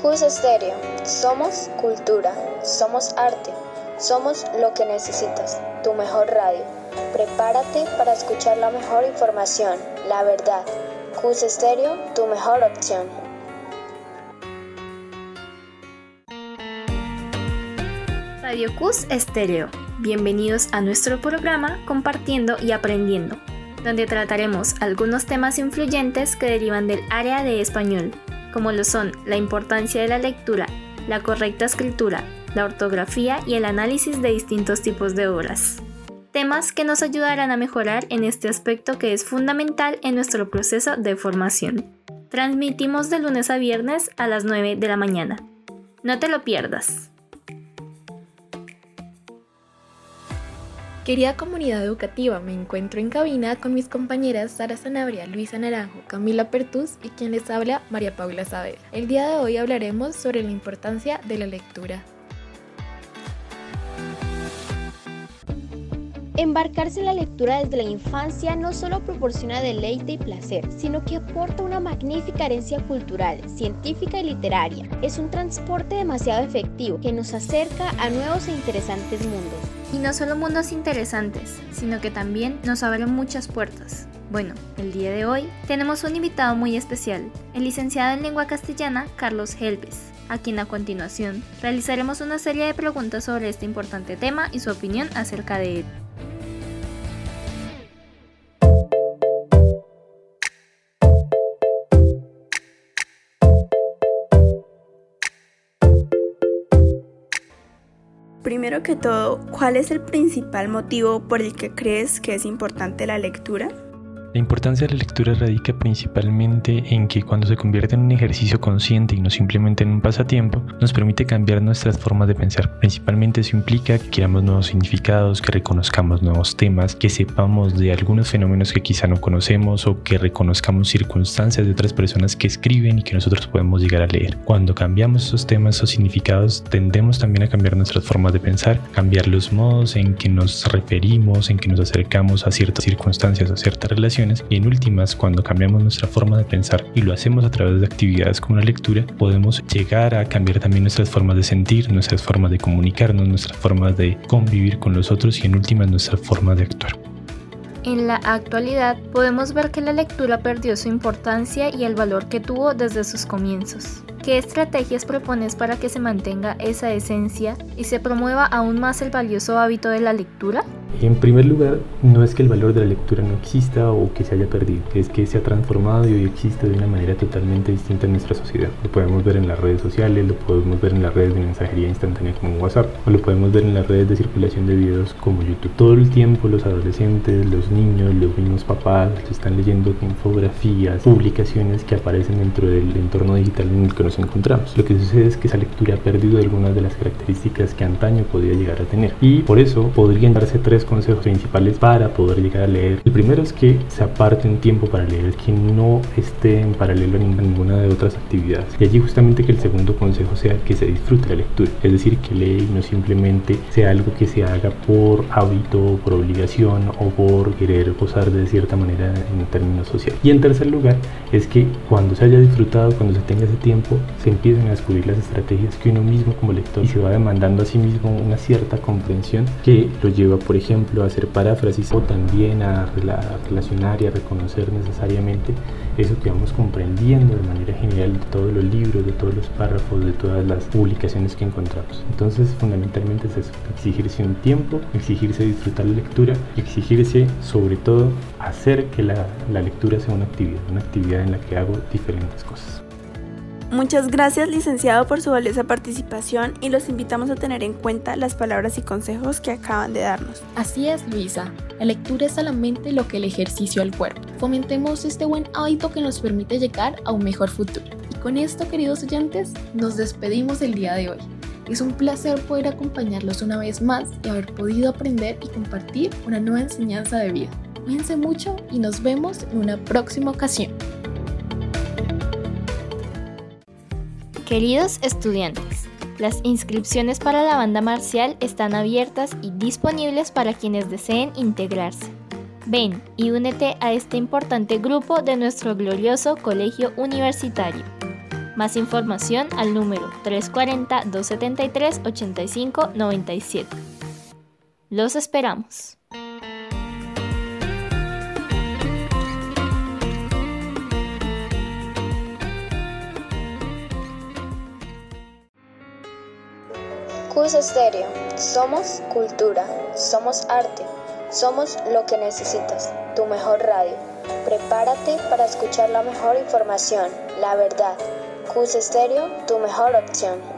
Cus Estéreo. Somos cultura, somos arte, somos lo que necesitas, tu mejor radio. Prepárate para escuchar la mejor información, la verdad. Cus Estéreo, tu mejor opción. Radio Cus Estéreo. Bienvenidos a nuestro programa Compartiendo y Aprendiendo, donde trataremos algunos temas influyentes que derivan del área de español, como lo son la importancia de la lectura, la correcta escritura, la ortografía y el análisis de distintos tipos de obras. Temas que nos ayudarán a mejorar en este aspecto que es fundamental en nuestro proceso de formación. Transmitimos de lunes a viernes a las 9 de la mañana. No te lo pierdas. Querida comunidad educativa, me encuentro en cabina con mis compañeras Sara Sanabria, Luisa Naranjo, Camila Pertús y quien les habla, María Paula Saavedra. El día de hoy hablaremos sobre la importancia de la lectura. Embarcarse en la lectura desde la infancia no solo proporciona deleite y placer, sino que aporta una magnífica herencia cultural, científica y literaria. Es un transporte demasiado efectivo que nos acerca a nuevos e interesantes mundos. Y no solo mundos interesantes, sino que también nos abren muchas puertas. Bueno, el día de hoy tenemos un invitado muy especial, el licenciado en lengua castellana Carlos Helves, a quien a continuación realizaremos una serie de preguntas sobre este importante tema y su opinión acerca de él. Primero que todo, ¿cuál es el principal motivo por el que crees que es importante la lectura? La importancia de la lectura radica principalmente en que cuando se convierte en un ejercicio consciente y no simplemente en un pasatiempo, nos permite cambiar nuestras formas de pensar. Principalmente eso implica que queramos nuevos significados, que reconozcamos nuevos temas, que sepamos de algunos fenómenos que quizá no conocemos o que reconozcamos circunstancias de otras personas que escriben y que nosotros podemos llegar a leer. Cuando cambiamos esos temas, esos significados, tendemos también a cambiar nuestras formas de pensar, cambiar los modos en que nos referimos, en que nos acercamos a ciertas circunstancias o ciertas relaciones y en últimas, cuando cambiamos nuestra forma de pensar y lo hacemos a través de actividades como la lectura, podemos llegar a cambiar también nuestras formas de sentir, nuestras formas de comunicarnos, nuestras formas de convivir con los otros y en últimas nuestra forma de actuar. En la actualidad podemos ver que la lectura perdió su importancia y el valor que tuvo desde sus comienzos. ¿Qué estrategias propones para que se mantenga esa esencia y se promueva aún más el valioso hábito de la lectura? En primer lugar, no es que el valor de la lectura no exista o que se haya perdido, es que se ha transformado y hoy existe de una manera totalmente distinta en nuestra sociedad. Lo podemos ver en las redes sociales, lo podemos ver en las redes de mensajería instantánea como WhatsApp, o lo podemos ver en las redes de circulación de videos como YouTube. Todo el tiempo los adolescentes, los niños, los mismos papás están leyendo infografías, publicaciones que aparecen dentro del entorno digital en el que nos encontramos. Lo que sucede es que esa lectura ha perdido algunas de las características que antaño podía llegar a tener y por eso podrían darse tres consejos principales para poder llegar a leer. El primero es que se aparte un tiempo para leer, que no esté en paralelo a ninguna de otras actividades. Y allí justamente que el segundo consejo sea que se disfrute la lectura, es decir, que lee y no simplemente sea algo que se haga por hábito, por obligación o por querer posar de cierta manera en términos sociales. Y en tercer lugar es que cuando se haya disfrutado, cuando se tenga ese tiempo, se empiecen a descubrir las estrategias que uno mismo como lector y se va demandando a sí mismo una cierta comprensión que lo lleva, por ejemplo, ejemplo, hacer paráfrasis o también a relacionar y a reconocer necesariamente eso que vamos comprendiendo de manera general de todos los libros, de todos los párrafos, de todas las publicaciones que encontramos. Entonces, fundamentalmente es eso, exigirse un tiempo, exigirse disfrutar la lectura exigirse, sobre todo, hacer que la lectura sea una actividad, una actividad en la que hago diferentes cosas. Muchas gracias licenciado por su valiosa participación y los invitamos a tener en cuenta las palabras y consejos que acaban de darnos. Así es, Luisa. La lectura es a la mente lo que el ejercicio al cuerpo. Fomentemos este buen hábito que nos permite llegar a un mejor futuro. Y con esto, queridos oyentes, nos despedimos el día de hoy. Es un placer poder acompañarlos una vez más y haber podido aprender y compartir una nueva enseñanza de vida. Cuídense mucho y nos vemos en una próxima ocasión. Queridos estudiantes, las inscripciones para la banda marcial están abiertas y disponibles para quienes deseen integrarse. Ven y únete a este importante grupo de nuestro glorioso colegio universitario. Más información al número 340-273-8597. Los esperamos. Cus Estéreo. Somos cultura, somos arte, somos lo que necesitas, tu mejor radio. Prepárate para escuchar la mejor información, la verdad. Cus Estéreo, tu mejor opción.